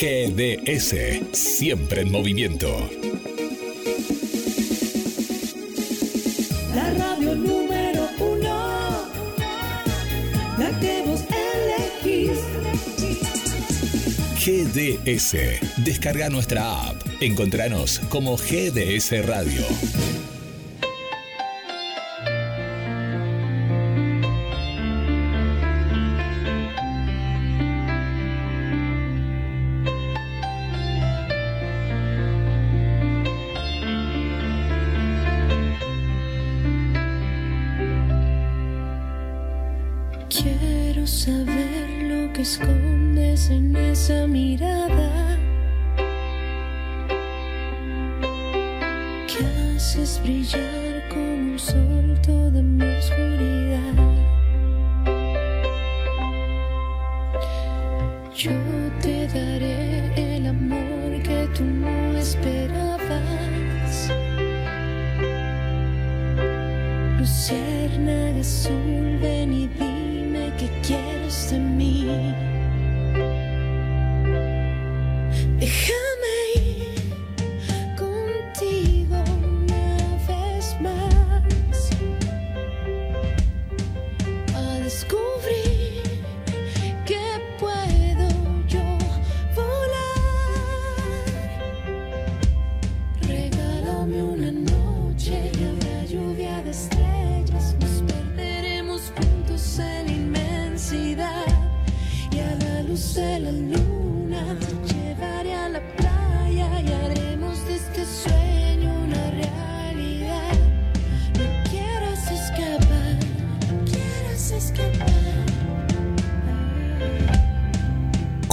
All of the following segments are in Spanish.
GDS. Siempre en movimiento. La radio número uno, la que vos elegís. GDS. Descarga nuestra app. Encontranos como GDS Radio.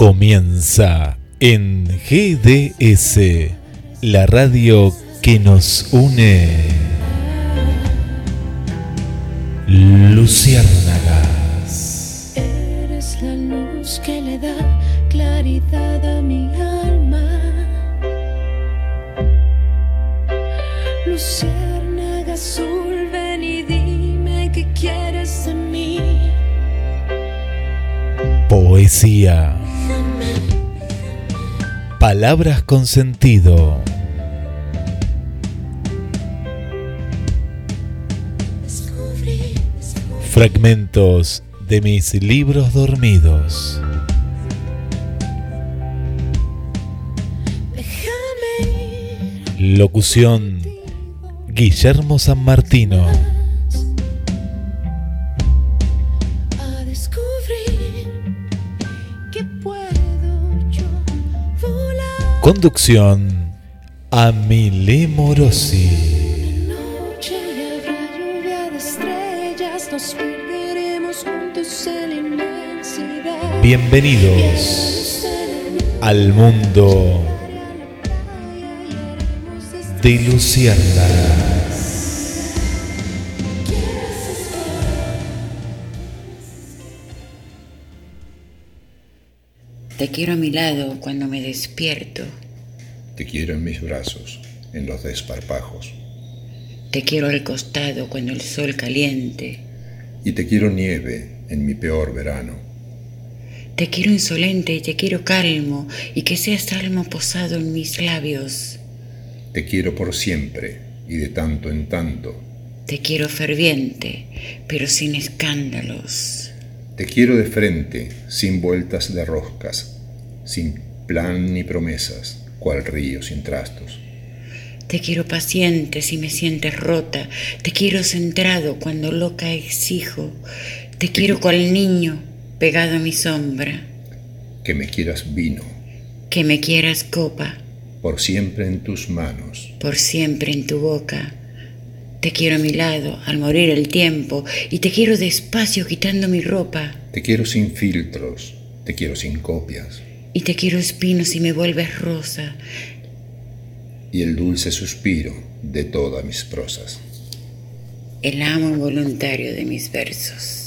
Comienza en GDS, la radio que nos une. Luciérnagas. Eres la luz que le da claridad a mi alma. Luciérnaga azul, ven y dime qué quieres de mí. Poesía. Palabras con sentido. Fragmentos de mis libros dormidos. Locución Guillermo San Martino. Conducción Amile Morosi. noche y habrá lluvia de estrellas, nos perderemos juntos en la inmensidad. Bienvenidos al mundo de Luciérnagas. Te quiero a mi lado cuando me despierto. Te quiero en mis brazos, en los desparpajos. Te quiero al costado cuando el sol caliente. Y te quiero nieve en mi peor verano. Te quiero insolente y te quiero calmo y que seas salmo posado en mis labios. Te quiero por siempre y de tanto en tanto. Te quiero ferviente, pero sin escándalos. Te quiero de frente, sin vueltas de roscas, sin plan ni promesas, cual río sin trastos. Te quiero paciente si me sientes rota. Te quiero centrado cuando loca exijo. Te quiero cual niño pegado a mi sombra. Que me quieras vino, Que me quieras copa, por siempre en tus manos. por siempre en tu boca. Te quiero a mi lado al morir el tiempo y te quiero despacio quitando mi ropa. Te quiero sin filtros, te quiero sin copias. Y te quiero espino si me vuelves rosa. Y el dulce suspiro de todas mis prosas. El amo involuntario de mis versos.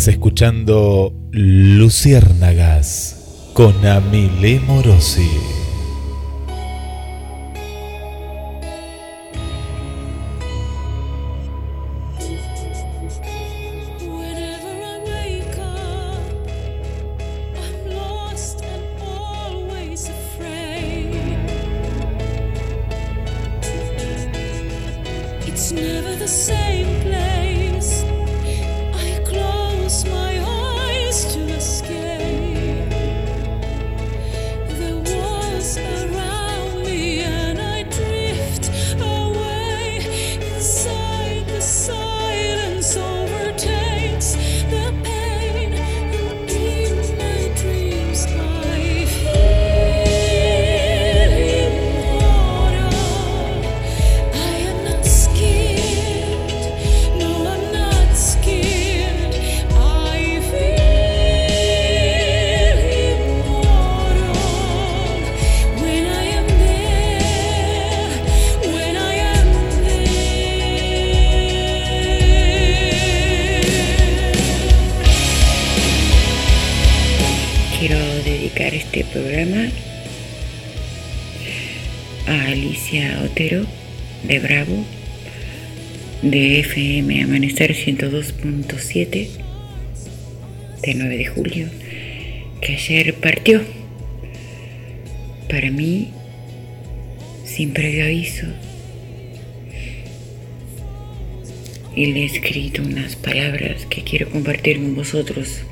Estás escuchando Luciérnagas con Amile Morosi. A Alicia Otero de Bravo, de FM Amanecer 102.7, de 9 de julio, que ayer partió. Para mí, sin previo aviso, y le he escrito unas palabras que quiero compartir con vosotros.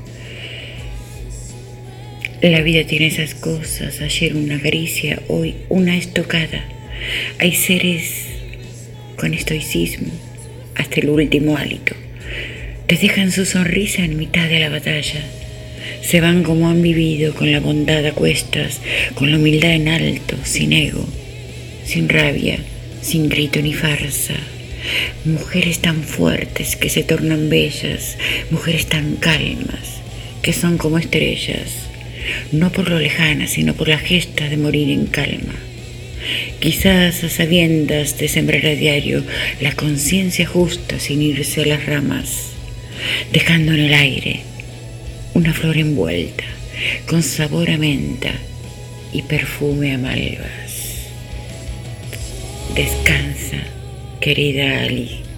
La vida tiene esas cosas, ayer una caricia, hoy una estocada. Hay seres con estoicismo hasta el último hálito. Te dejan su sonrisa en mitad de la batalla. Se van como han vivido, con la bondad a cuestas, con la humildad en alto, sin ego, sin rabia, sin grito ni farsa. Mujeres tan fuertes que se tornan bellas, mujeres tan calmas que son como estrellas, no por lo lejana, sino por la gesta de morir en calma. Quizás a sabiendas de sembrar a diario la conciencia justa sin irse a las ramas, dejando en el aire una flor envuelta con sabor a menta y perfume a malvas. Descansa, querida Ali.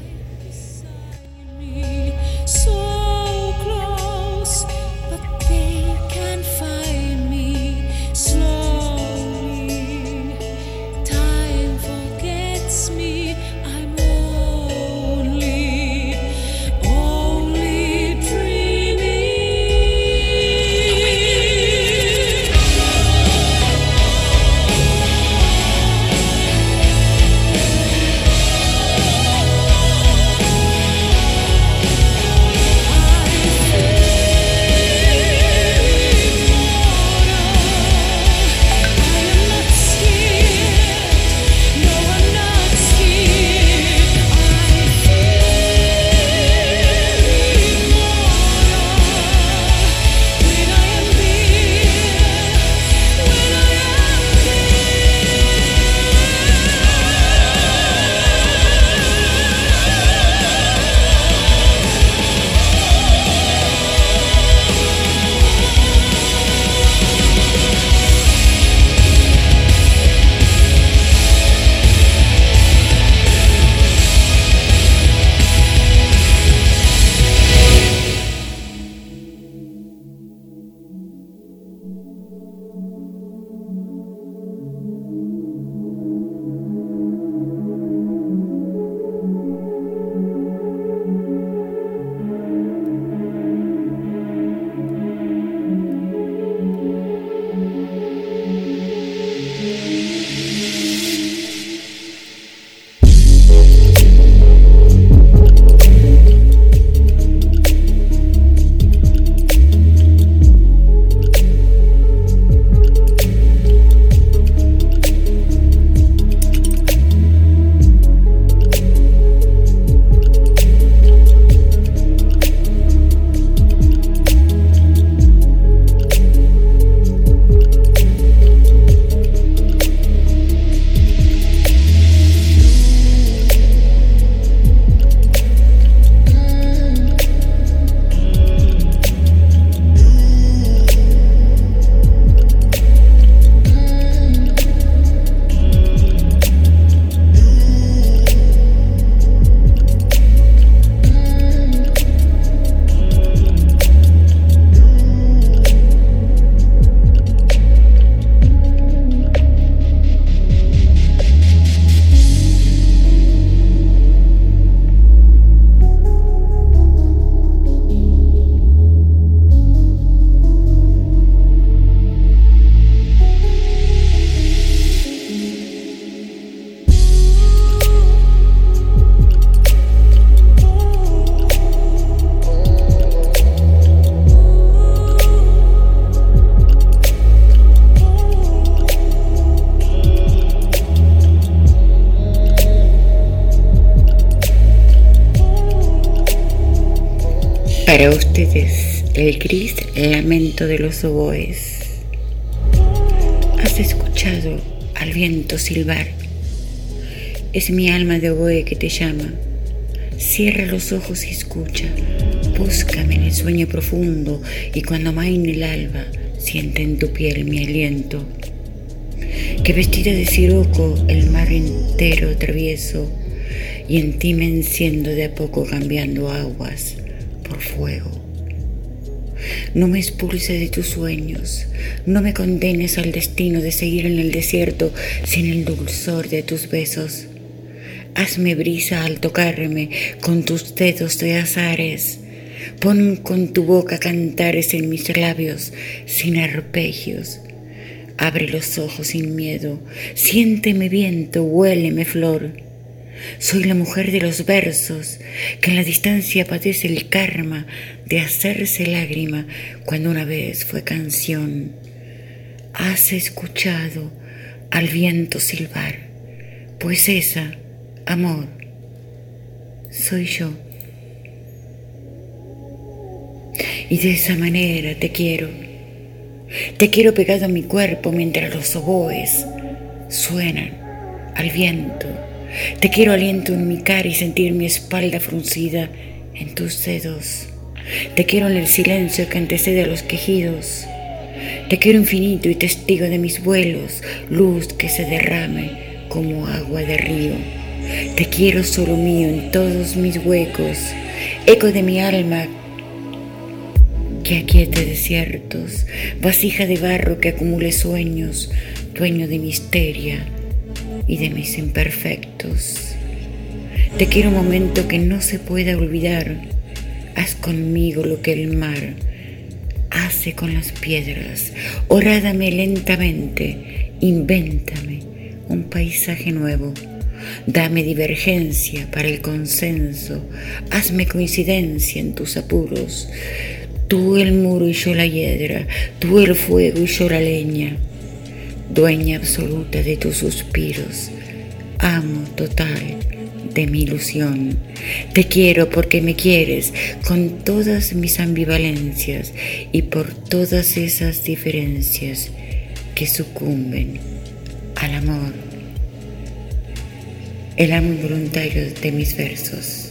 El gris lamento de los oboes. ¿Has escuchado al viento silbar? Es mi alma de oboe que te llama. Cierra los ojos y escucha. Búscame en el sueño profundo y cuando amaine el alba, siente en tu piel mi aliento. Que vestida de siroco el mar entero atravieso y en ti me enciendo de a poco cambiando aguas por fuego. No me expulses de tus sueños, no me condenes al destino de seguir en el desierto sin el dulzor de tus besos. Hazme brisa al tocarme con tus dedos de azares. Pon con tu boca cantares en mis labios sin arpegios. Abre los ojos sin miedo, siénteme viento, huéleme flor. Soy la mujer de los versos, que en la distancia padece el karma de hacerse lágrima cuando una vez fue canción. Has escuchado al viento silbar, pues esa, amor, soy yo. Y de esa manera te quiero. Te quiero pegado a mi cuerpo mientras los oboes suenan al viento. Te quiero aliento en mi cara y sentir mi espalda fruncida en tus dedos. Te quiero en el silencio que antecede a los quejidos. Te quiero infinito y testigo de mis vuelos, luz que se derrame como agua de río. Te quiero solo mío en todos mis huecos, eco de mi alma que aquiete desiertos, vasija de barro que acumule sueños, dueño de misteria y de mis imperfectos. Te quiero un momento que no se pueda olvidar. Haz conmigo lo que el mar hace con las piedras. Orádame lentamente, invéntame un paisaje nuevo. Dame divergencia para el consenso, hazme coincidencia en tus apuros. Tú el muro y yo la hiedra, tú el fuego y yo la leña. Dueña absoluta de tus suspiros, amo total de mi ilusión. Te quiero porque me quieres con todas mis ambivalencias y por todas esas diferencias que sucumben al amor. El amo involuntario de mis versos.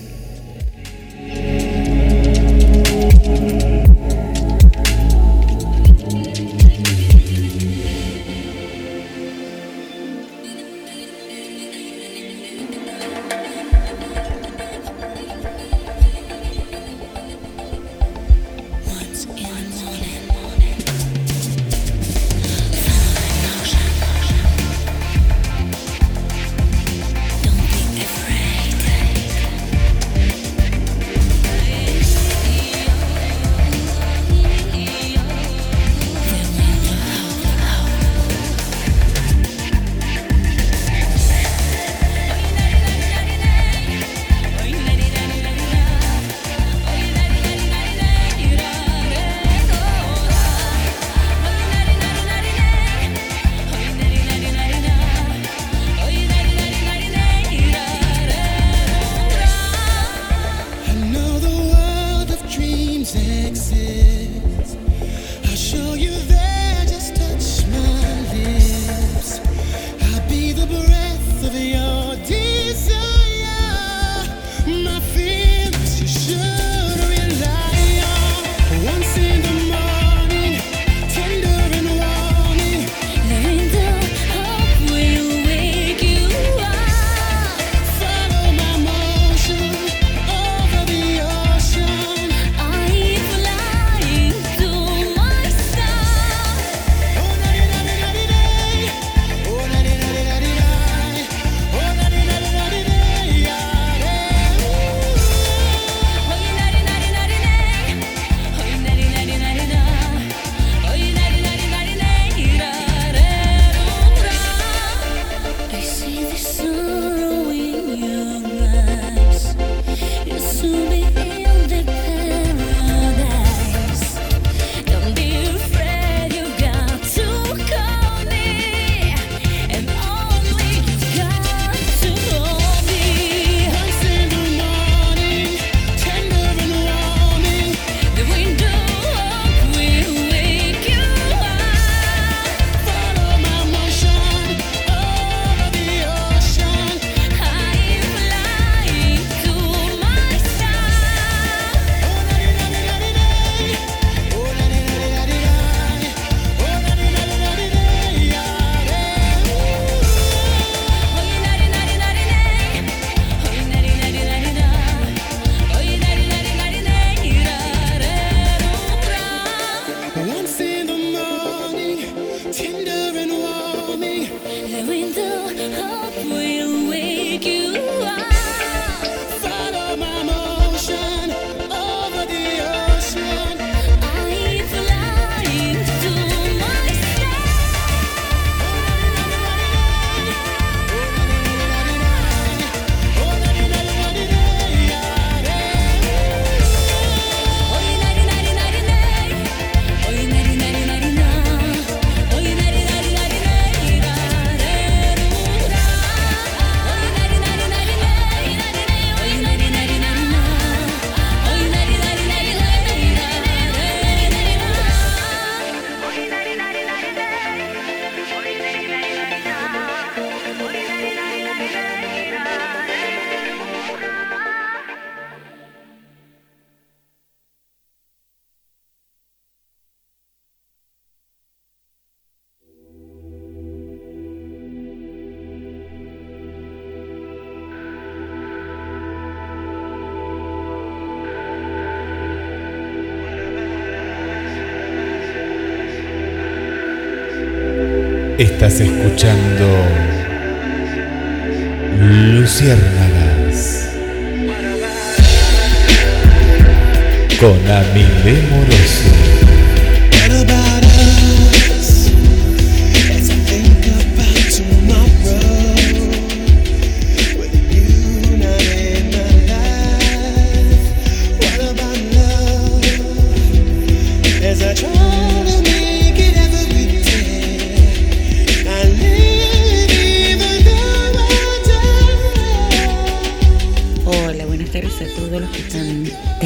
Escuchando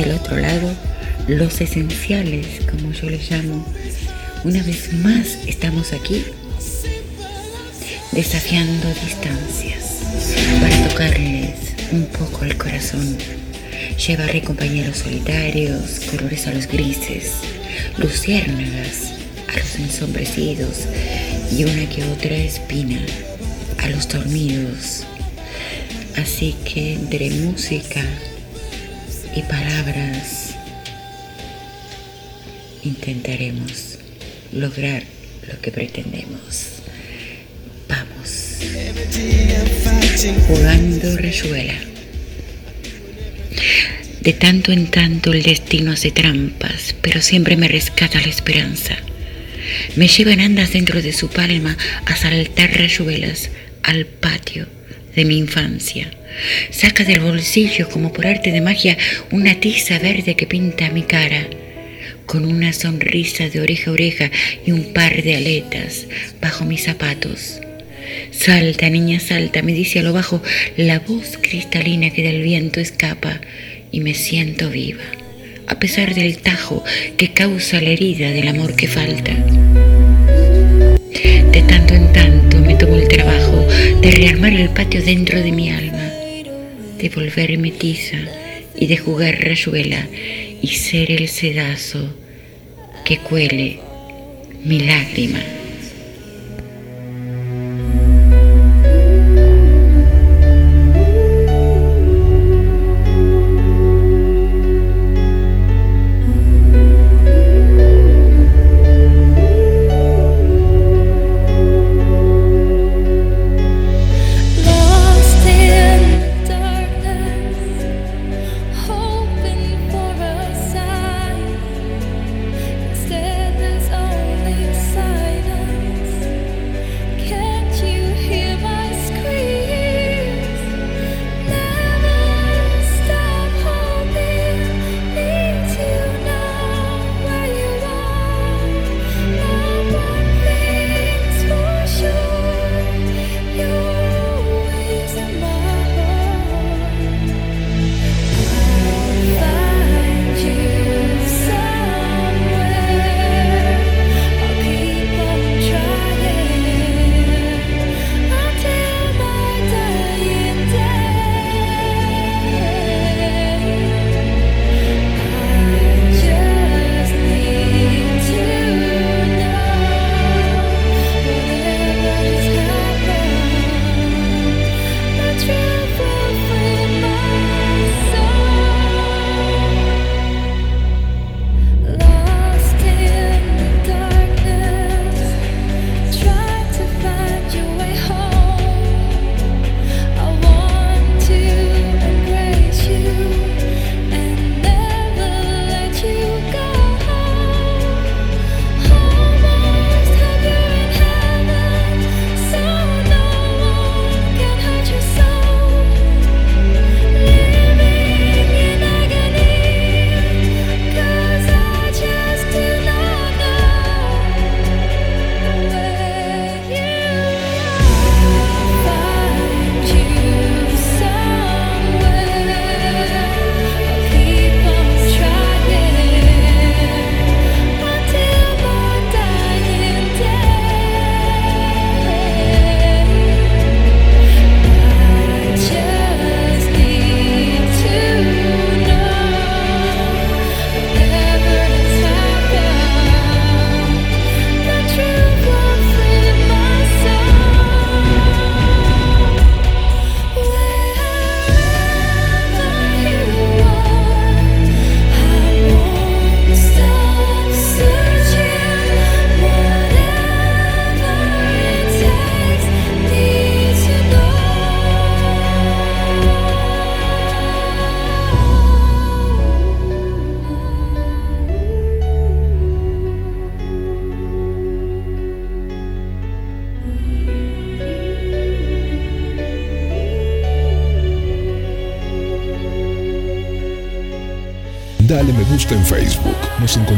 del otro lado, los esenciales, como yo les llamo. Una vez más estamos aquí desafiando distancias para tocarles un poco el corazón. Llevaré compañeros solitarios, colores a los grises, luciérnagas a los ensombrecidos y una que otra espina a los dormidos. Así que entre música y palabras intentaremos lograr lo que pretendemos. Vamos. Jugando rayuela. De tanto en tanto el destino hace trampas, pero siempre me rescata la esperanza. Me lleva en andas dentro de su palma a saltar rayuelas al patio de mi infancia. Saca del bolsillo, como por arte de magia, una tiza verde que pinta mi cara, con una sonrisa de oreja a oreja y un par de aletas bajo mis zapatos. Salta, niña, salta, me dice a lo bajo la voz cristalina que del viento escapa y me siento viva, a pesar del tajo que causa la herida del amor que falta. De tanto en tanto me tomo el trabajo de rearmar el patio dentro de mi alma, de volverme tiza y de jugar rayuela y ser el sedazo que cuele mi lágrima.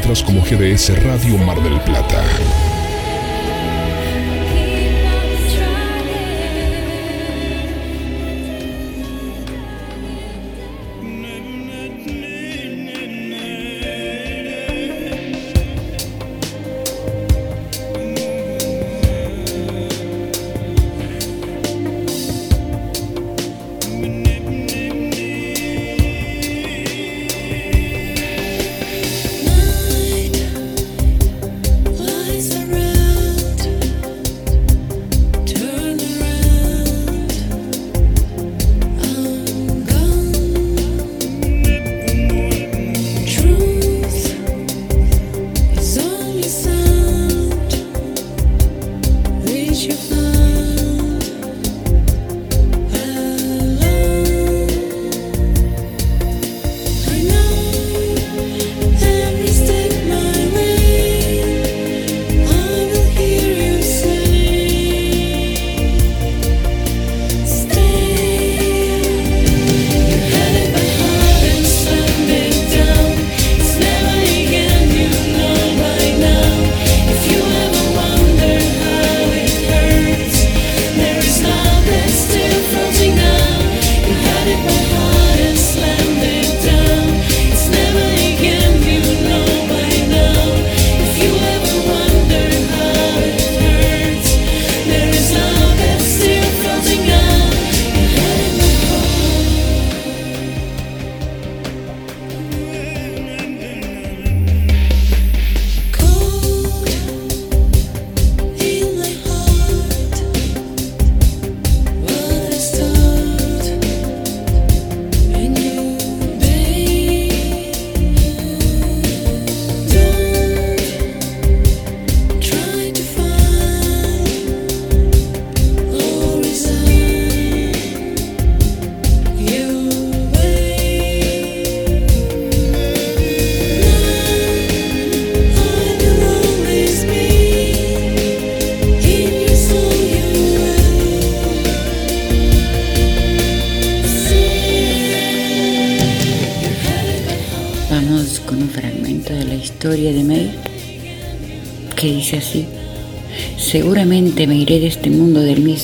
Como GDS Radio Mar del Plata.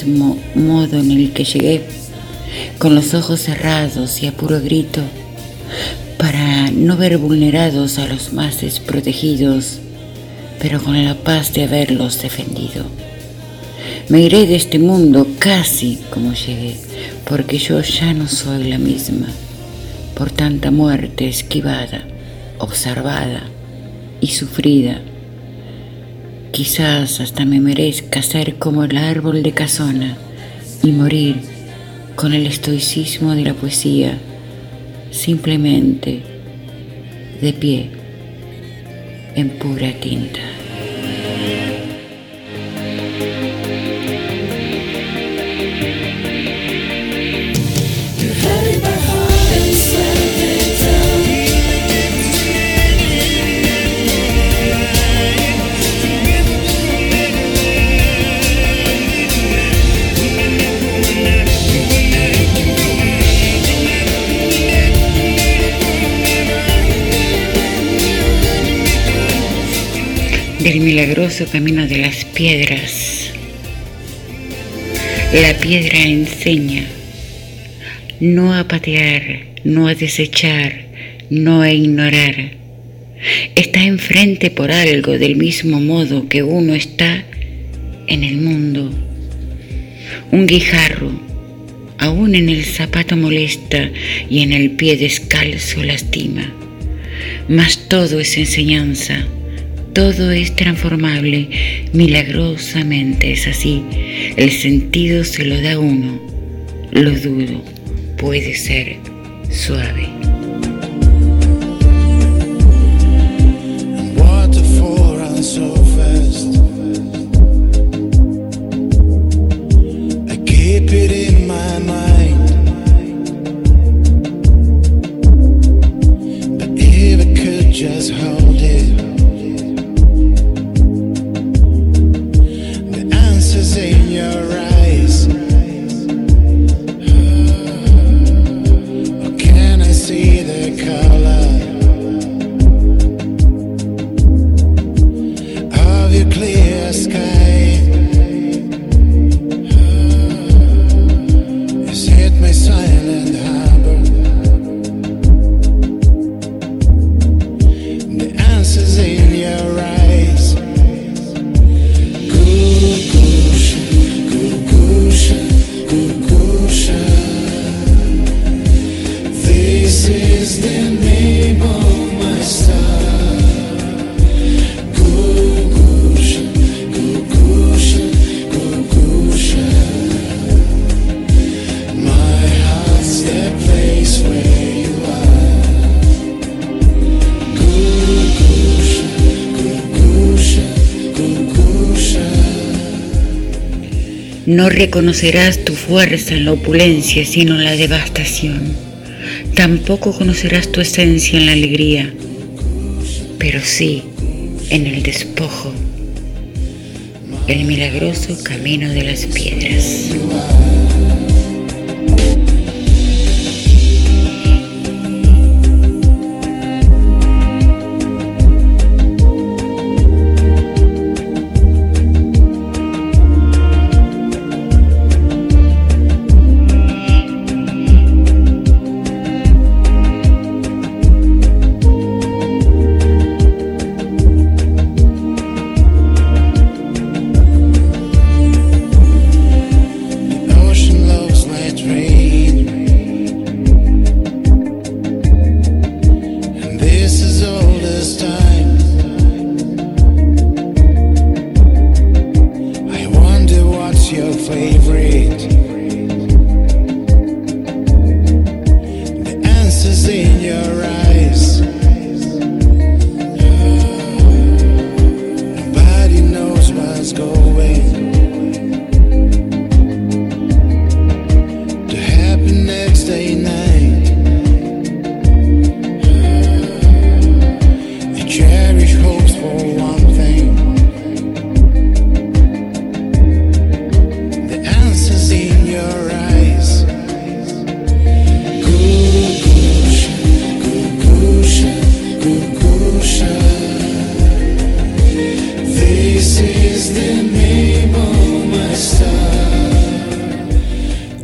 Modo en el que llegué, con los ojos cerrados y a puro grito, para no ver vulnerados a los más desprotegidos, pero con la paz de haberlos defendido. Me iré de este mundo casi como llegué, porque yo ya no soy la misma, por tanta muerte esquivada, observada y sufrida. Quizás hasta me merezca ser como el árbol de casona y morir con el estoicismo de la poesía, simplemente de pie, en pura tinta. Milagroso camino de las piedras. La piedra enseña no a patear, no a desechar, no a ignorar. Está enfrente por algo del mismo modo que uno está en el mundo. Un guijarro, aún en el zapato molesta y en el pie descalzo lastima. Mas todo es enseñanza, todo es transformable, milagrosamente es así. El sentido se lo da uno, lo dudo, puede ser suave. No reconocerás tu fuerza en la opulencia, sino en la devastación. Tampoco conocerás tu esencia en la alegría, pero sí en el despojo, el milagroso camino de las piedras.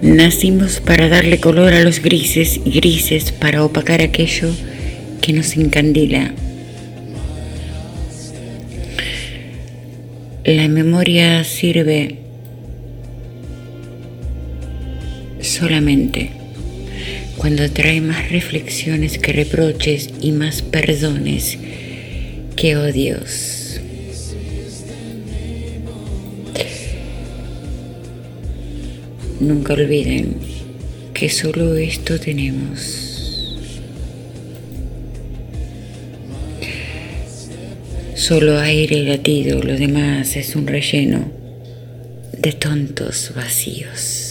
Nacimos para darle color a los grises y grises para opacar aquello que nos encandila. La memoria sirve solamente cuando trae más reflexiones que reproches y más perdones que odios. Nunca olviden que solo esto tenemos. Solo aire latido, lo demás es un relleno de tontos vacíos.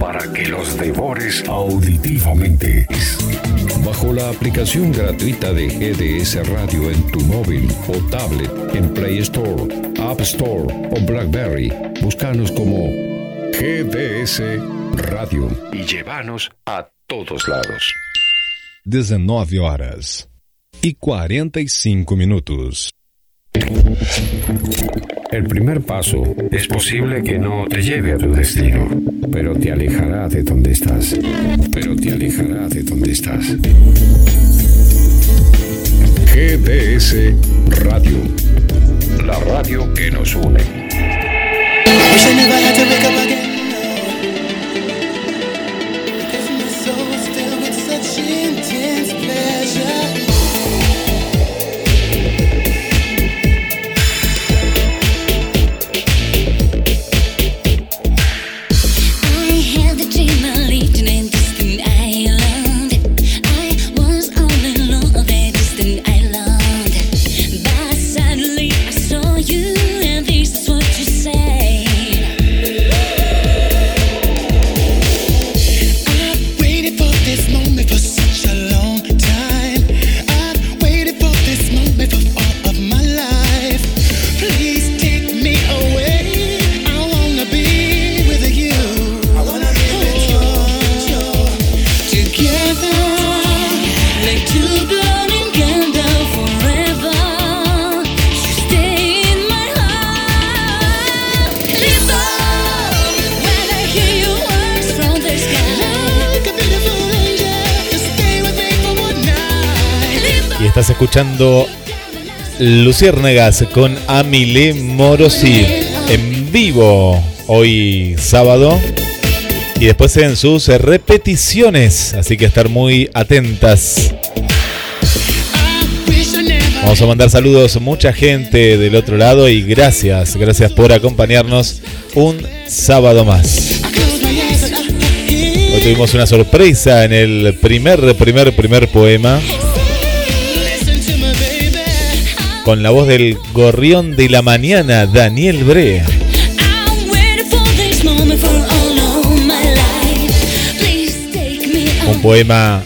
Para que los devores auditivamente. Bajo la aplicación gratuita de GDS Radio en tu móvil o tablet en Play Store, App Store o Blackberry, búscanos como GDS Radio y llévanos a todos lados. 19 horas y 45 minutos. El primer paso es posible que no te lleve a tu destino, pero te alejará de donde estás. Pero te alejará de donde estás. GDS Radio, la radio que nos une. Escuchando Luciérnagas con Amile Morosi en vivo hoy sábado y después en sus repeticiones, así que estar muy atentas. Vamos a mandar saludos a mucha gente del otro lado y gracias, gracias por acompañarnos un sábado más. Hoy tuvimos una sorpresa en el primer, primer, primer poema con la voz del gorrión de la mañana, Daniel Bre. I'm waiting for this moment for all of my life. Please take me Un poema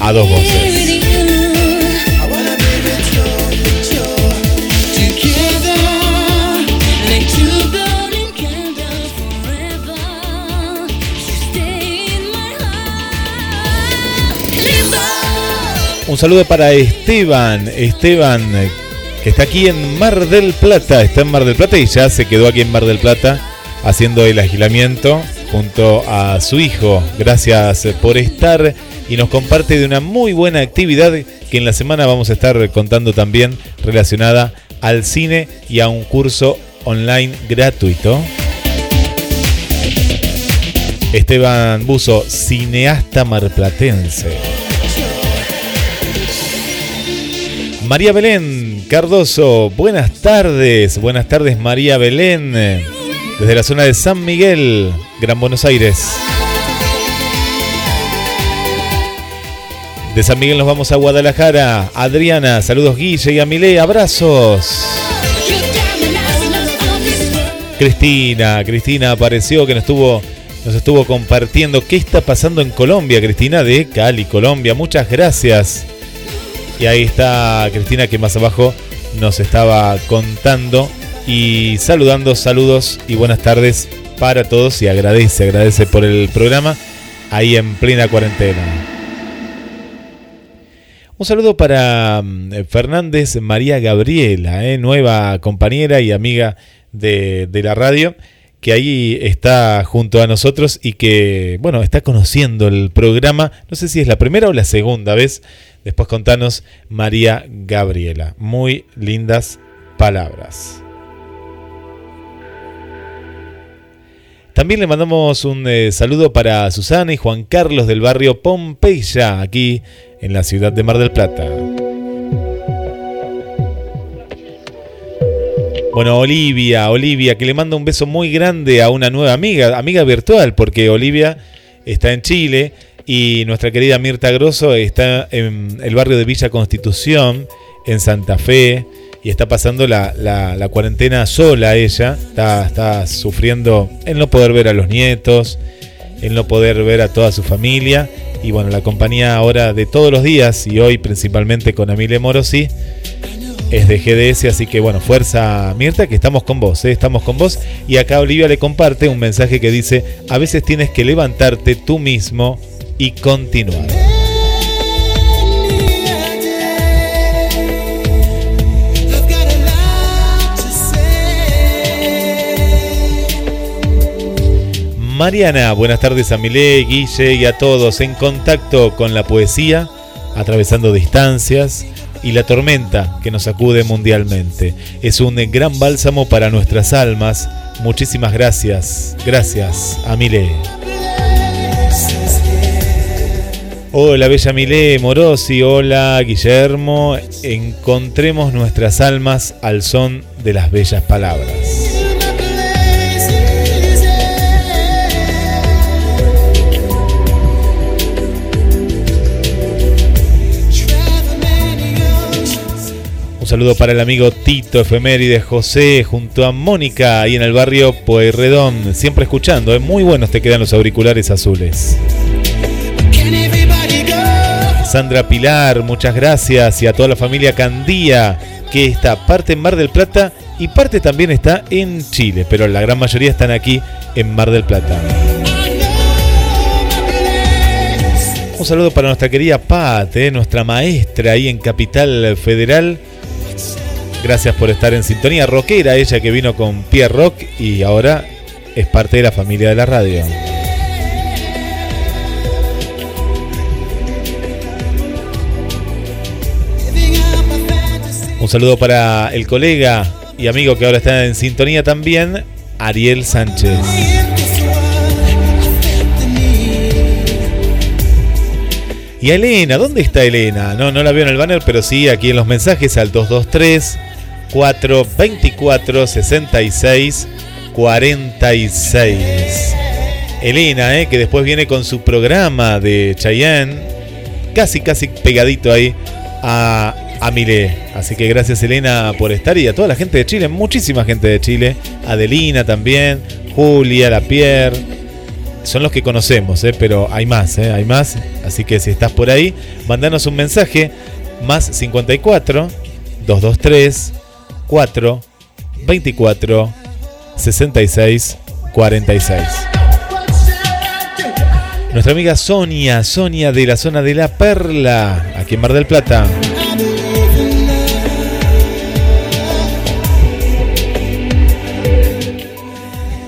a dos voces. Un saludo para Esteban, Esteban está aquí en Mar del Plata, está en Mar del Plata y ya se quedó aquí en Mar del Plata haciendo el agilamiento junto a su hijo. Gracias por estar y nos comparte de una muy buena actividad que en la semana vamos a estar contando también relacionada al cine y a un curso online gratuito. Esteban Buzo, cineasta marplatense. María Belén Cardoso, buenas tardes, buenas tardes María Belén, desde la zona de San Miguel, Gran Buenos Aires. De San Miguel nos vamos a Guadalajara. Adriana, saludos Guille y Amile, abrazos. Cristina, Cristina apareció que nos estuvo, nos estuvo compartiendo qué está pasando en Colombia, Cristina de Cali, Colombia. Muchas gracias. Y ahí está Cristina que más abajo nos estaba contando y saludando, saludos y buenas tardes para todos y agradece, agradece por el programa ahí en plena cuarentena. Un saludo para mm, Fernández María Gabriela, eh, nueva compañera y amiga de, de la radio, que ahí está junto a nosotros y que, bueno, está conociendo el programa. No sé si es la primera o la segunda vez. Después contanos, María Gabriela. Muy lindas palabras. También le mandamos un eh, saludo para Susana y Juan Carlos del barrio Pompeya, aquí en la ciudad de Mar del Plata. Bueno, Olivia, Olivia, que le manda un beso muy grande a una nueva amiga, amiga virtual, porque Olivia está en Chile y nuestra querida Mirta Grosso está en el barrio de Villa Constitución, en Santa Fe, y está pasando la, la- la cuarentena sola ella, está, sufriendo el no poder ver a los nietos el no poder ver a toda su familia y bueno, la compañía ahora de todos los días y hoy principalmente con Amile Morosi es de GDS, así que bueno, fuerza Mirta, que estamos con vos, ¿eh? estamos con vos. Y acá Olivia le comparte un mensaje que dice, a veces tienes que levantarte tú mismo y continuar. Mariana, buenas tardes a Milé, Guille y a todos en contacto con la poesía, atravesando distancias y la tormenta que nos sacude mundialmente. Es un gran bálsamo para nuestras almas. Muchísimas gracias, gracias a Milé. Hola Bella Milé, Morosi, hola Guillermo. Encontremos nuestras almas al son de las bellas palabras. Un saludo para el amigo Tito Efeméride José junto a Mónica ahí en el barrio Pueyrredón. Siempre escuchando, ¿eh? muy buenos te quedan los auriculares azules. Sandra Pilar, muchas gracias. Y a toda la familia Candía, que está parte en Mar del Plata y parte también está en Chile, pero la gran mayoría están aquí en Mar del Plata. Un saludo para nuestra querida Pat, eh, nuestra maestra ahí en Capital Federal. Gracias por estar en sintonía. Rockera, ella que vino con Pierre Rock y ahora es parte de la familia de la radio. Un saludo para el colega y amigo que ahora está en sintonía también, Ariel Sánchez. Y a Elena, ¿dónde está Elena? No, no la veo en el banner, pero sí aquí en los mensajes al 223 424 66 46. Elena, eh, que después viene con su programa de Chayanne, casi, casi pegadito ahí a, a Milé. Así que gracias Elena por estar y a toda la gente de Chile, muchísima gente de Chile, Adelina también, Julia, La Pierre, son los que conocemos, ¿eh? pero hay más, ¿eh? hay más. Así que si estás por ahí, mandanos un mensaje más 54 223 4 24 66 46. Nuestra amiga Sonia, Sonia de la zona de La Perla, aquí en Mar del Plata.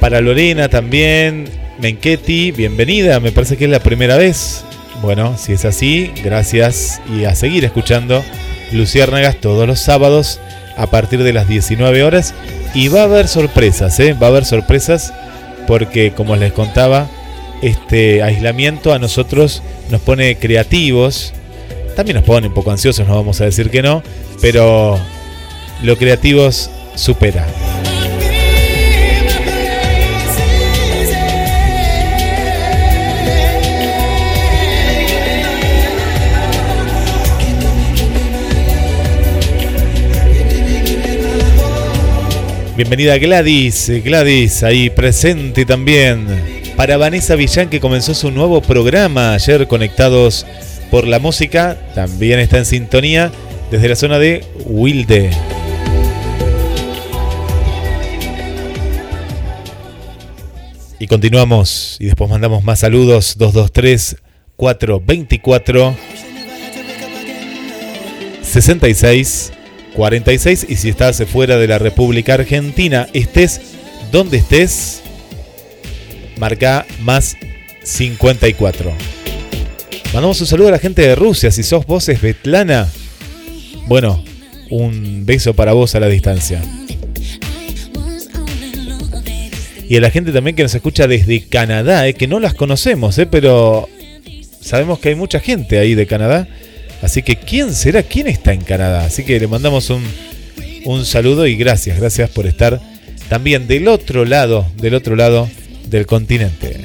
Para Lorena también, Menqueti, bienvenida, me parece que es la primera vez. Bueno, si es así, gracias y a seguir escuchando Luciérnagas todos los sábados a partir de las 19 horas. Y va a haber sorpresas, ¿eh? va a haber sorpresas porque como les contaba, este aislamiento a nosotros nos pone creativos, también nos pone un poco ansiosos, no vamos a decir que no, pero lo creativos supera. Bienvenida Gladys, Gladys ahí presente también. Para Vanessa Villán que comenzó su nuevo programa ayer conectados por la música, también está en sintonía desde la zona de Wilde. Y continuamos y después mandamos más saludos 223 424 66 46 y si estás fuera de la República Argentina, estés donde estés, marca más 54. Mandamos un saludo a la gente de Rusia, si sos vos es Betlana. Bueno, un beso para vos a la distancia. Y a la gente también que nos escucha desde Canadá, eh, que no las conocemos, eh, pero sabemos que hay mucha gente ahí de Canadá. Así que, ¿quién será? ¿Quién está en Canadá? Así que le mandamos un, un saludo y gracias, gracias por estar también del otro lado, del otro lado del continente.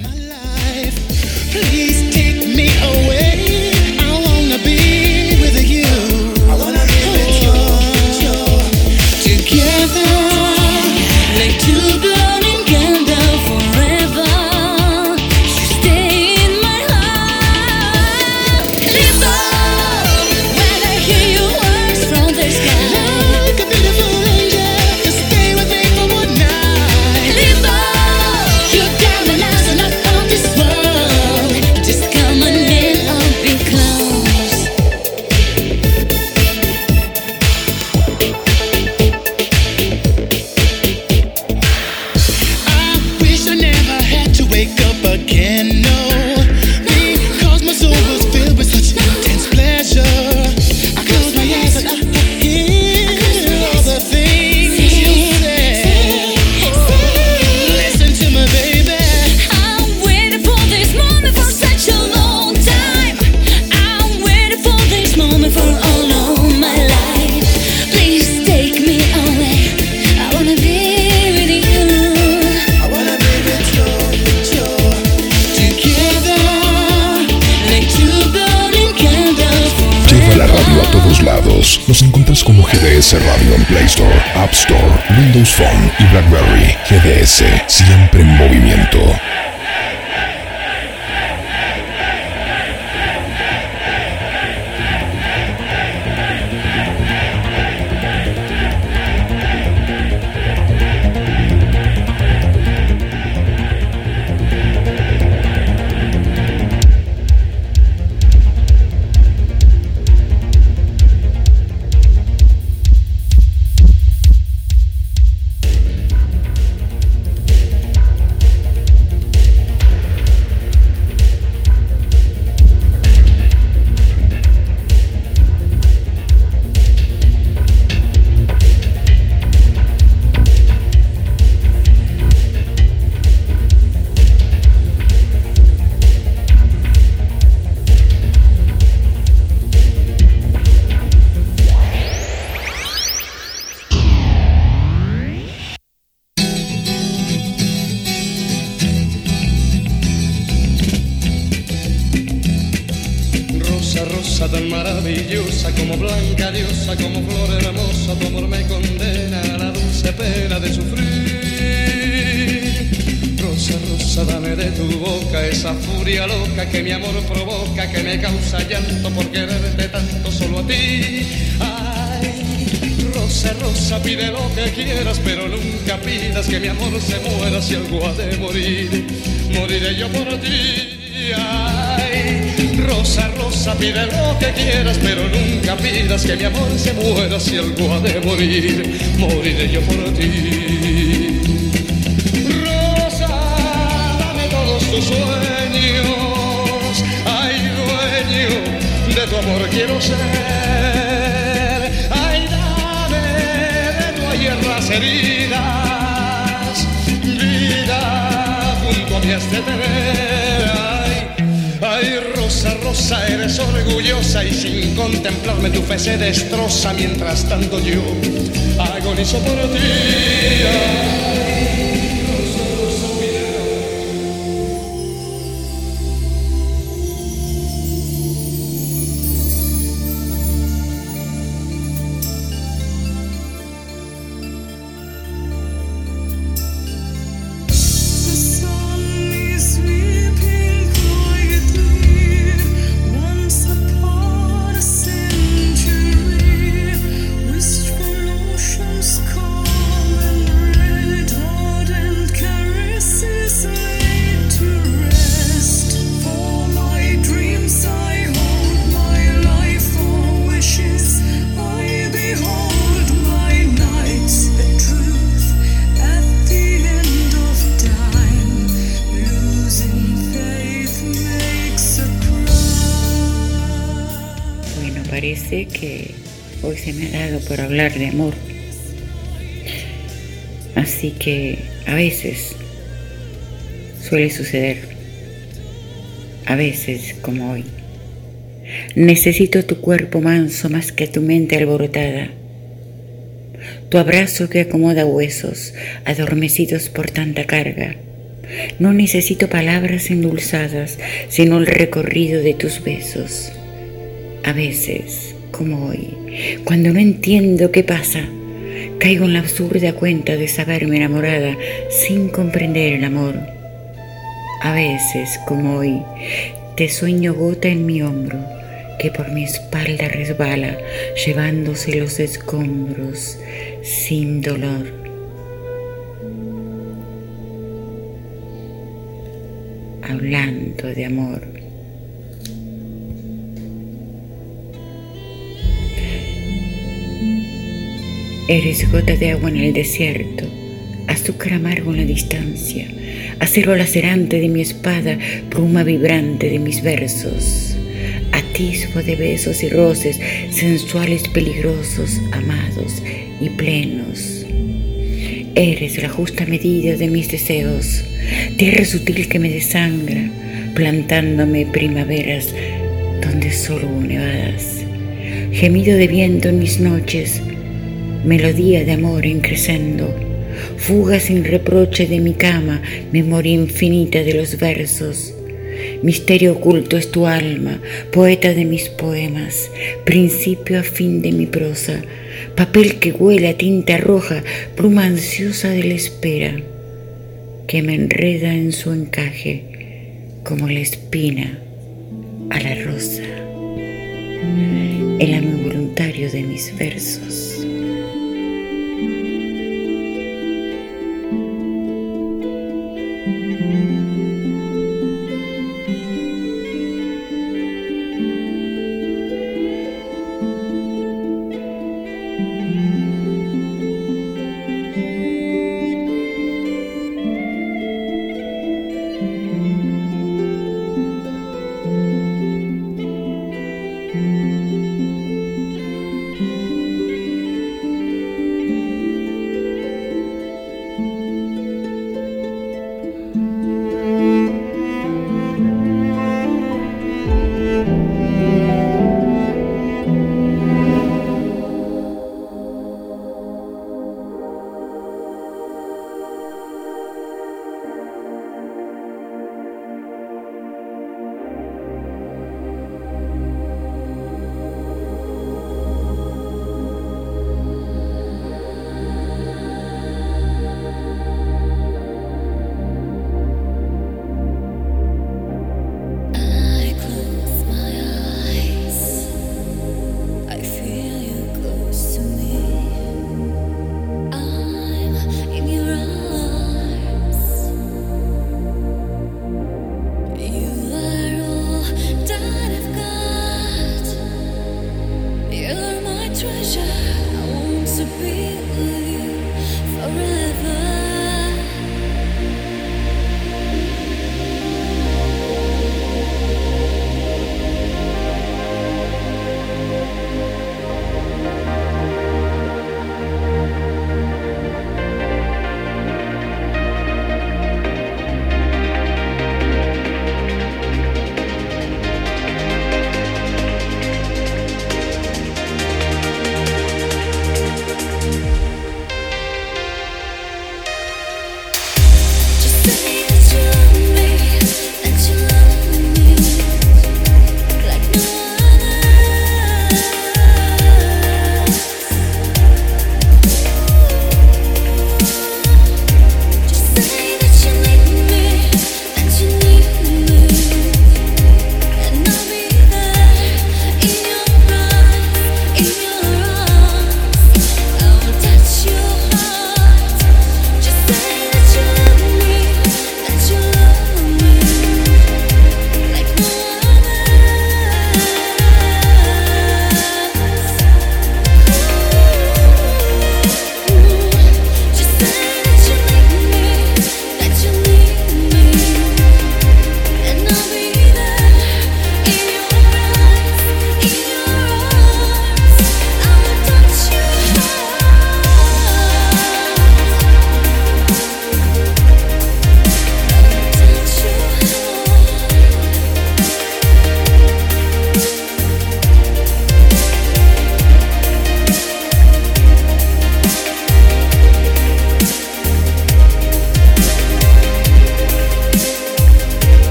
Tan maravillosa, como blanca diosa, como flor hermosa, tu amor me condena a la dulce pena de sufrir. Rosa, rosa, dame de tu boca esa furia loca que mi amor provoca, que me causa llanto por quererte tanto solo a ti. Ay, rosa, rosa, pide lo que quieras, pero nunca pidas que mi amor se muera si algo ha de morir. Moriré yo por ti. Ay, rosa, rosa, pide lo que quieras, pero nunca pidas que mi amor se muera si algo ha de morir. Moriré yo por ti. Rosa, dame todos tus sueños. Ay, dueño de tu amor quiero ser. Ay, dame de tu ayer las heridas. Vida junto a de tener. Ay, ay, rosa, rosa, eres orgullosa y sin contemplarme tu fe se destroza. Mientras tanto yo agonizo por ti. A veces suele suceder. A veces como hoy. Necesito tu cuerpo manso más que tu mente alborotada. Tu abrazo que acomoda huesos adormecidos por tanta carga. No necesito palabras endulzadas, sino el recorrido de tus besos. A veces, como hoy, cuando no entiendo qué pasa, caigo en la absurda cuenta de saberme enamorada sin comprender el amor. A veces, como hoy, te sueño gota en mi hombro, que por mi espalda resbala, llevándose los escombros sin dolor. Hablando de amor. Eres gota de agua en el desierto, azúcar amargo en la distancia, acero lacerante de mi espada, pluma vibrante de mis versos, atisbo de besos y roces, sensuales, peligrosos, amados y plenos. Eres la justa medida de mis deseos, tierra sutil que me desangra, plantándome primaveras donde solo nevadas, gemido de viento en mis noches, melodía de amor increscendo, fuga sin reproche de mi cama, memoria infinita de los versos, Misterio oculto es tu alma, poeta de mis poemas, principio a fin de mi prosa, papel que huele a tinta roja, pluma ansiosa de la espera, que me enreda en su encaje como la espina a la rosa, el amo voluntario de mis versos.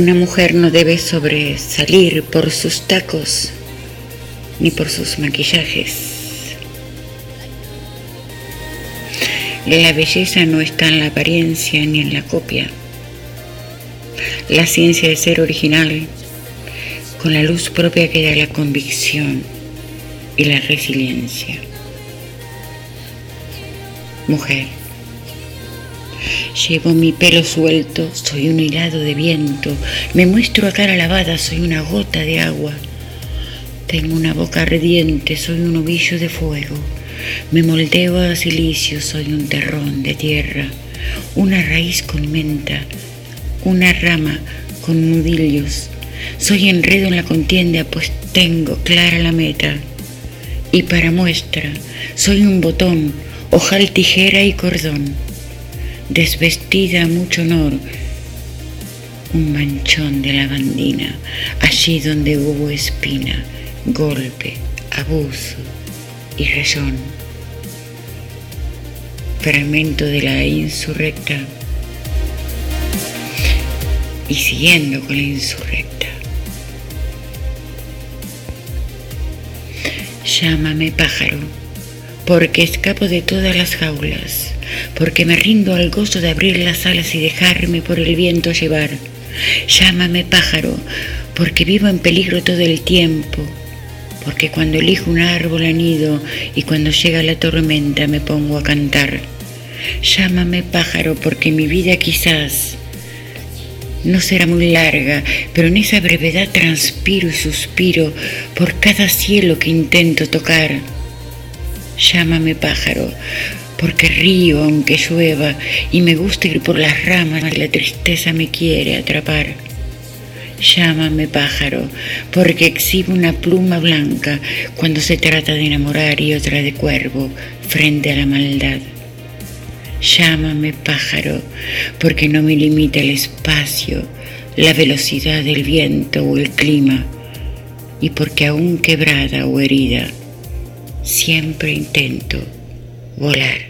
Una mujer no debe sobresalir por sus tacos ni por sus maquillajes. La belleza no está en la apariencia ni en la copia. La ciencia de ser original con la luz propia que da la convicción y la resiliencia. Mujer, llevo mi pelo suelto, soy un hilado de viento, me muestro a cara lavada, soy una gota de agua. Tengo una boca ardiente, soy un ovillo de fuego. Me moldeo a silicio, soy un terrón de tierra, una raíz con menta, una rama con nudillos. Soy enredo en la contienda, pues tengo clara la meta. Y para muestra, soy un botón, ojal, tijera y cordón. Desvestida a mucho honor, un manchón de lavandina, allí donde hubo espina, golpe, abuso y razón. Fragmento de la insurrecta y siguiendo con la insurrecta. Llámame pájaro, porque escapo de todas las jaulas, porque me rindo al gozo de abrir las alas y dejarme por el viento llevar. Llámame pájaro, porque vivo en peligro todo el tiempo, porque cuando elijo un árbol anido y cuando llega la tormenta me pongo a cantar. Llámame pájaro, porque mi vida quizás no será muy larga, pero en esa brevedad transpiro y suspiro por cada cielo que intento tocar. Llámame pájaro, porque río aunque llueva y me gusta ir por las ramas, la tristeza me quiere atrapar. Llámame pájaro, porque exhibo una pluma blanca cuando se trata de enamorar y otra de cuervo frente a la maldad. Llámame pájaro, porque no me limita el espacio, la velocidad del viento o el clima, y porque aún quebrada o herida, siempre intento volar.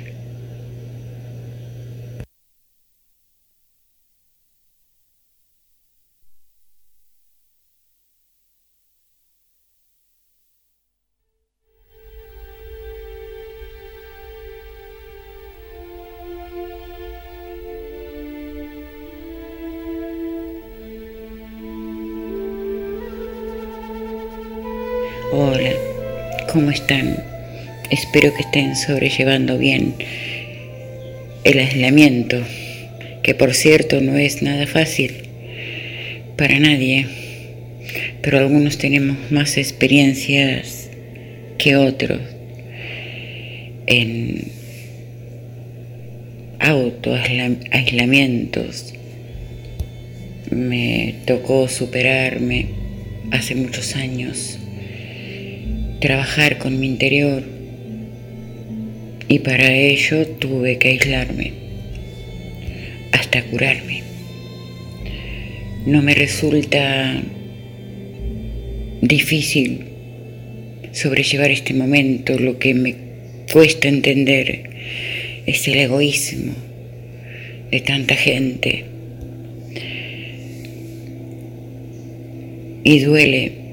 ¿Cómo están? Espero que estén sobrellevando bien el aislamiento, que por cierto no es nada fácil para nadie, pero algunos tenemos más experiencias que otros en autoaislamientos. Me tocó superarme hace muchos años trabajar con mi interior y para ello tuve que aislarme hasta curarme. No me resulta difícil sobrellevar este momento, lo que me cuesta entender es el egoísmo de tanta gente. Y duele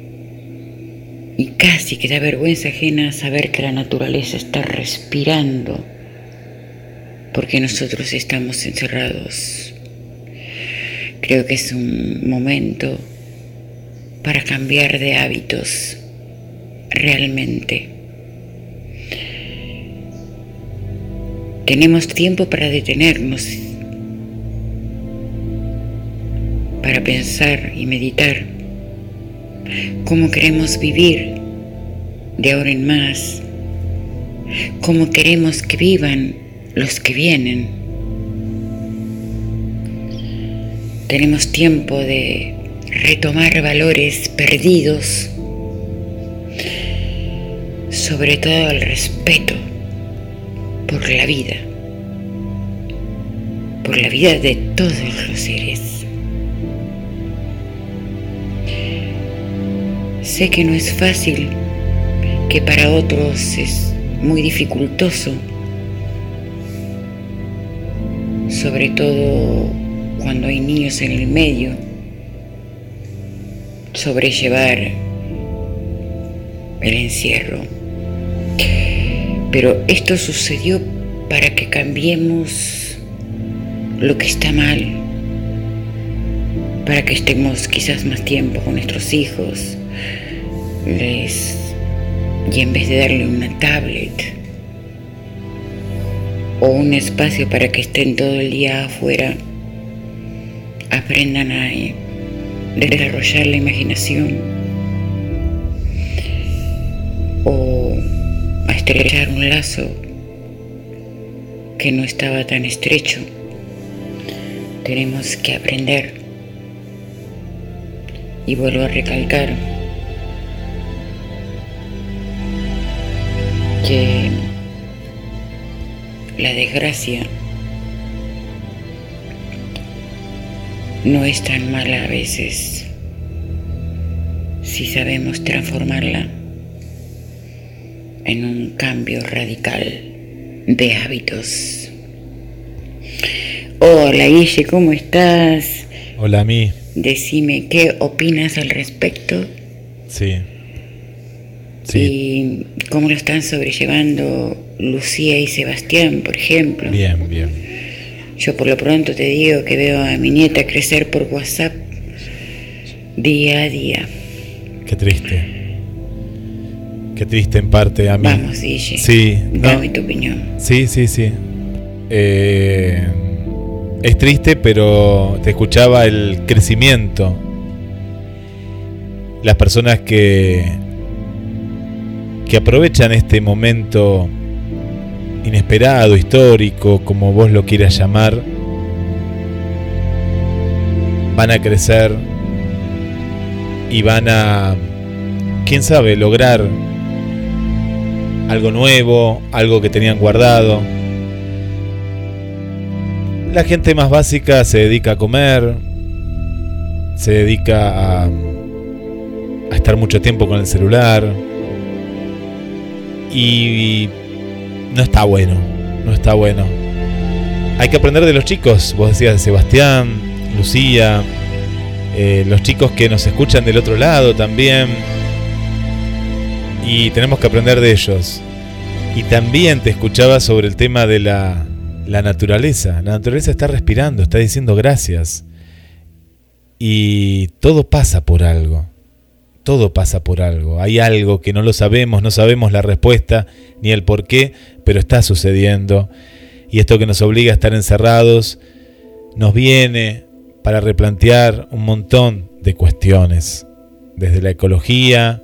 y casi que da vergüenza ajena saber que la naturaleza está respirando porque nosotros estamos encerrados. Creo que es un momento para cambiar de hábitos realmente. Tenemos tiempo para detenernos, para pensar y meditar cómo queremos vivir de ahora en más, cómo queremos que vivan los que vienen. Tenemos tiempo de retomar valores perdidos, sobre todo el respeto por la vida, por la vida de todos los seres. Sé que no es fácil, que para otros es muy dificultoso, sobre todo cuando hay niños en el medio sobrellevar el encierro. Pero esto sucedió para que cambiemos lo que está mal, para que estemos quizás más tiempo con nuestros hijos, les y en vez de darle una tablet o un espacio para que estén todo el día afuera, aprendan a desarrollar la imaginación o a estrechar un lazo que no estaba tan estrecho. Tenemos que aprender. Y vuelvo a recalcar que la desgracia no es tan mala a veces si sabemos transformarla en un cambio radical de hábitos. Hola Guille, ¿cómo estás? Hola a mí. Decime qué opinas al respecto Sí. Y cómo lo están sobrellevando Lucía y Sebastián, por ejemplo. Bien, bien. Yo por lo pronto te digo que veo a mi nieta crecer por WhatsApp día a día. Qué triste. Qué triste en parte a mí. Vamos, Guille. Sí, no. Dame tu opinión. Sí, sí, sí. Eh, es triste, pero te escuchaba el crecimiento. Las personas que que aprovechan este momento inesperado, histórico, como vos lo quieras llamar, van a crecer y van a, quién sabe, lograr algo nuevo, algo que tenían guardado. La gente más básica se dedica a comer, se dedica a, a estar mucho tiempo con el celular y no está bueno, no está bueno. Hay que aprender de los chicos, vos decías de Sebastián, Lucía, eh, los chicos que nos escuchan del otro lado también. Y tenemos que aprender de ellos. Y también te escuchaba sobre el tema de la, la naturaleza. La naturaleza está respirando, está diciendo gracias. Y todo pasa por algo. Todo pasa por algo. Hay algo que no lo sabemos, no sabemos la respuesta ni el por qué, pero está sucediendo. Y esto que nos obliga a estar encerrados nos viene para replantear un montón de cuestiones. Desde la ecología,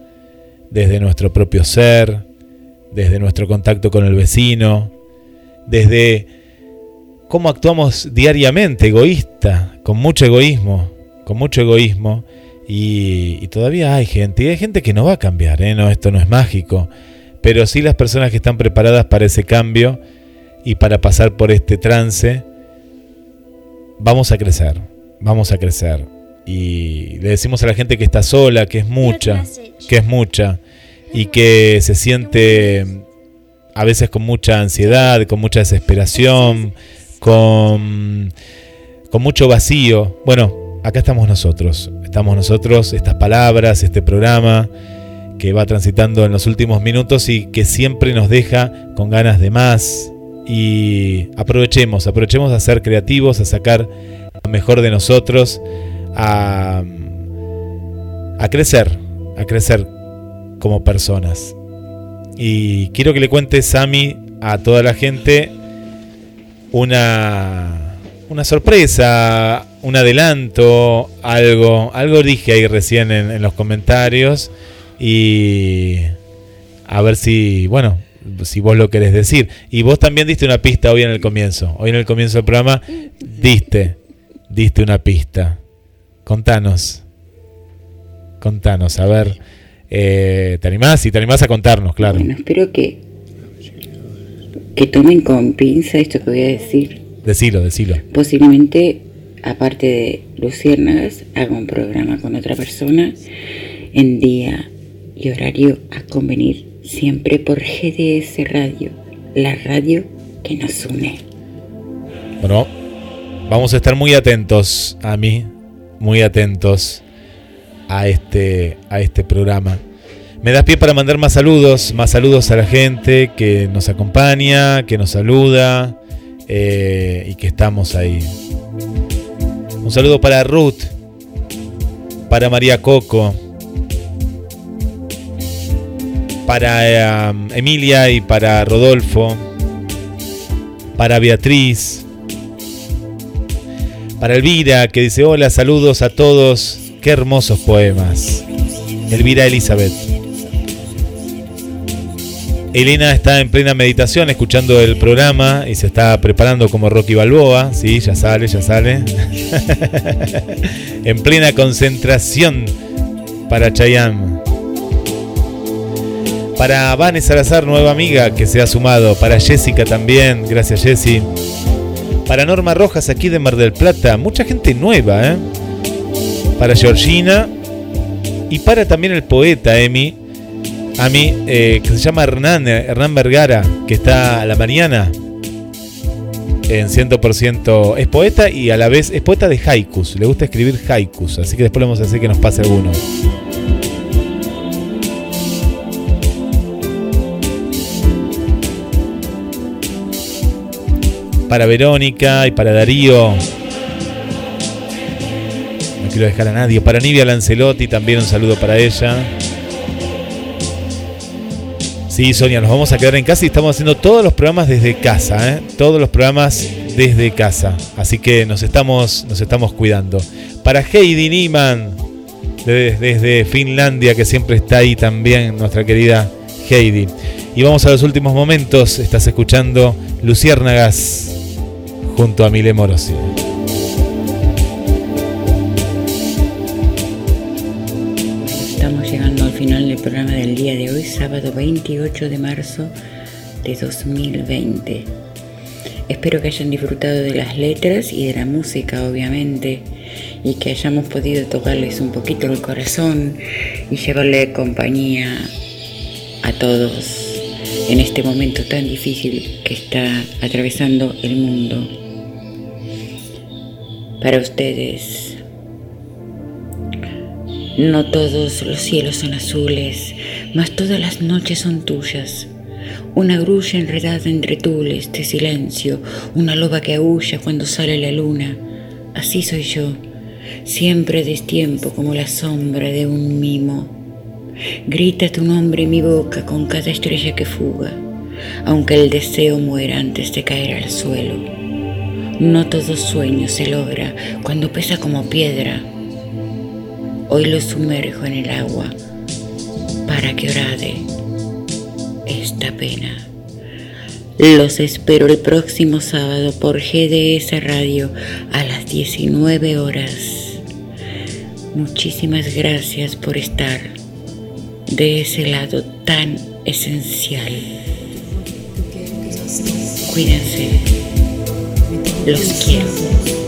desde nuestro propio ser, desde nuestro contacto con el vecino, desde cómo actuamos diariamente, egoísta, con mucho egoísmo, con mucho egoísmo. Y, y todavía hay gente, y hay gente que no va a cambiar, ¿eh? no, esto no es mágico, pero sí las personas que están preparadas para ese cambio y para pasar por este trance, vamos a crecer, vamos a crecer. Y le decimos a la gente que está sola, que es mucha, que es mucha, y que se siente a veces con mucha ansiedad, con mucha desesperación, con, con mucho vacío. Bueno, acá estamos nosotros, estamos nosotros, estas palabras, este programa que va transitando en los últimos minutos y que siempre nos deja con ganas de más. Y aprovechemos, aprovechemos a ser creativos, a sacar lo mejor de nosotros, a, a crecer, a crecer como personas. Y quiero que le cuentes, Sami, a toda la gente una, una sorpresa, un adelanto, algo, algo dije ahí recién en, en los comentarios y a ver si, bueno, si vos lo querés decir. Y vos también diste una pista hoy en el comienzo. Hoy en el comienzo del programa diste, diste una pista. Contanos. Contanos, a ver. eh, ¿Te animás? Si te animás a contarnos, claro. Bueno, espero que, que tomen con pinza esto que voy a decir. Decilo, decilo. Posiblemente, aparte de Luciérnagas, haga un programa con otra persona en día y horario a convenir, siempre por GDS Radio, la radio que nos une. Bueno, vamos a estar muy atentos a mí, muy atentos a este, a este programa. Me das pie para mandar más saludos, más saludos a la gente que nos acompaña, que nos saluda eh, y que estamos ahí. Un saludo para Ruth, para María Coco, para eh, Emilia y para Rodolfo, para Beatriz, para Elvira que dice hola, saludos a todos, qué hermosos poemas. Elvira Elizabeth. Elena está en plena meditación escuchando el programa y se está preparando como Rocky Balboa. Sí, ya sale, ya sale. en plena concentración para Chayanne. Para Vane Salazar, nueva amiga que se ha sumado. Para Jessica también, gracias Jessy. Para Norma Rojas aquí de Mar del Plata, mucha gente nueva, ¿eh? Para Georgina y para también el poeta Emi, a mí, eh, que se llama Hernán, eh, Hernán Vergara, que está a la mañana en 100%. Es poeta y a la vez es poeta de haikus. Le gusta escribir haikus, así que después le vamos a hacer que nos pase alguno. Para Verónica y para Darío. No quiero dejar a nadie. Para Nivia Lancelotti también un saludo para ella. Sí, Sonia, nos vamos a quedar en casa y estamos haciendo todos los programas desde casa, ¿eh? todos los programas desde casa. Así que nos estamos, nos estamos cuidando. Para Heidi Niemann, de- desde Finlandia, que siempre está ahí también, nuestra querida Heidi. Y vamos a los últimos momentos. Estás escuchando Luciérnagas junto a Mile Morosi. Final del programa del día de hoy, sábado 28 de marzo de 2020. Espero que hayan disfrutado de las letras y de la música, obviamente, y que hayamos podido tocarles un poquito el corazón y llevarle compañía a todos en este momento tan difícil que está atravesando el mundo. Para ustedes, no todos los cielos son azules, mas todas las noches son tuyas. Una grulla enredada entre tules de silencio, una loba que aúlla cuando sale la luna. Así soy yo, siempre destiempo como la sombra de un mimo. Grita tu nombre en mi boca con cada estrella que fuga, aunque el deseo muera antes de caer al suelo. No todo sueño se logra cuando pesa como piedra. Hoy lo sumerjo en el agua para que orade esta pena. Los espero el próximo sábado por GDS Radio a las 19 horas. Muchísimas gracias por estar de ese lado tan esencial. Cuídense. Los quiero.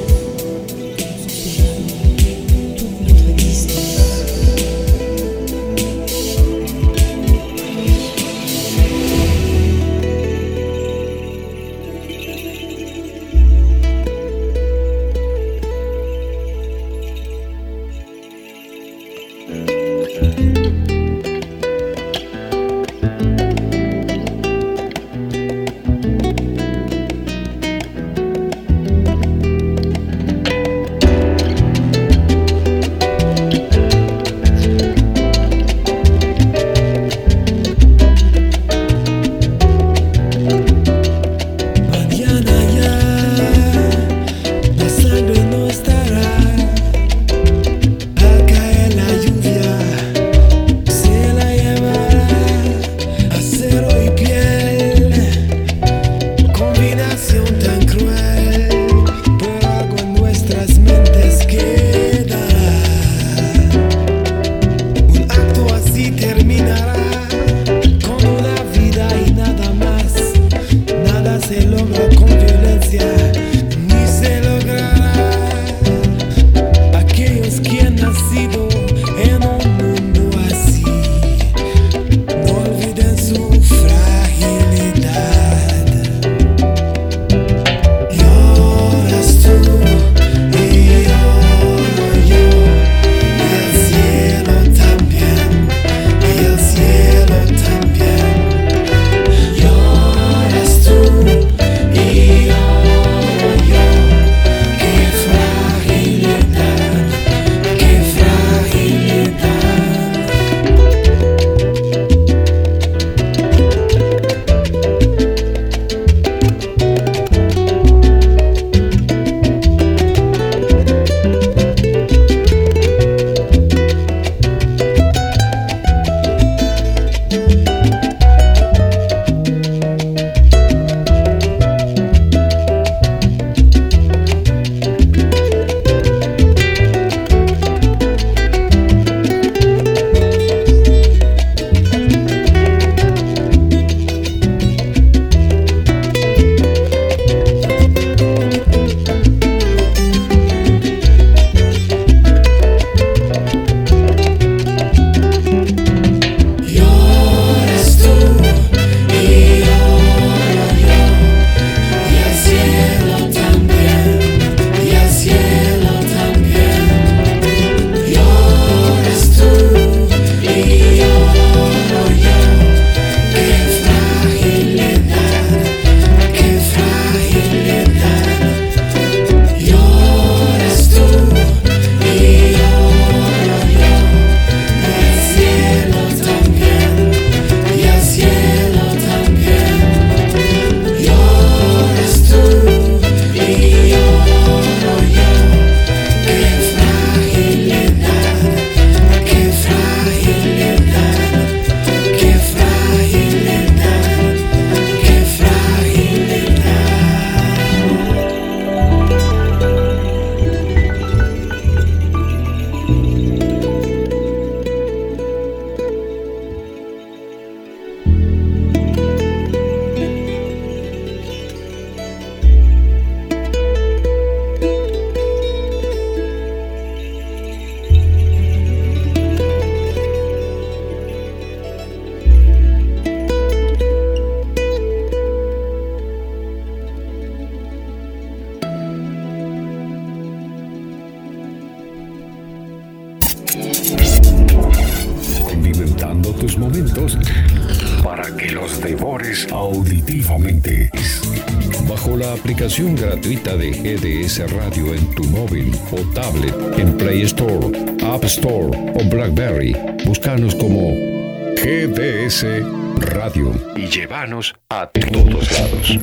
A todos lados.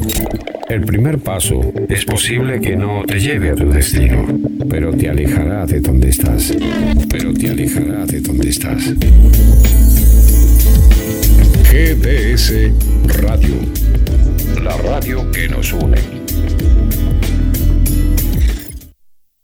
El primer paso es posible que no te lleve a tu destino, pero te alejará de donde estás. Pero te alejará de donde estás. GDS Radio. La radio que nos une.